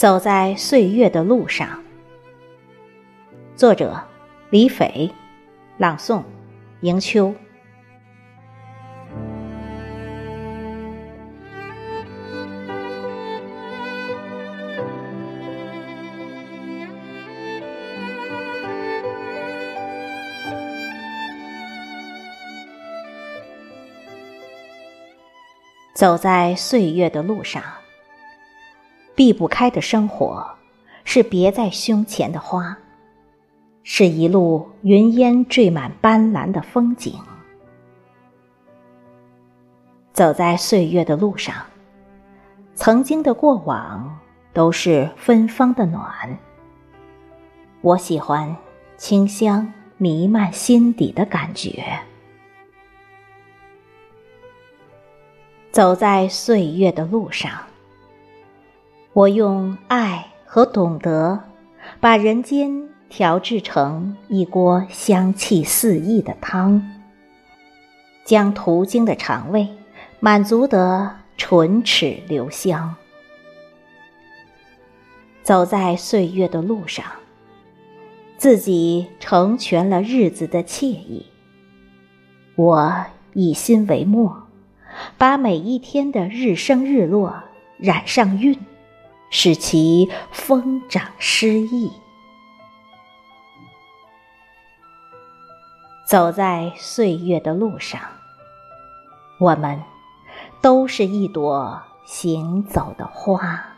走在岁月的路上，作者李斐，朗诵迎秋。走在岁月的路上。避不开的生活，是别在胸前的花，是一路云烟缀满斑斓的风景。走在岁月的路上，曾经的过往都是芬芳的暖。我喜欢清香弥漫心底的感觉。走在岁月的路上。我用爱和懂得，把人间调制成一锅香气四溢的汤，将途经的肠胃满足得唇齿留香。走在岁月的路上，自己成全了日子的惬意。我以心为墨，把每一天的日升日落染上韵。使其疯长失意。走在岁月的路上，我们都是一朵行走的花。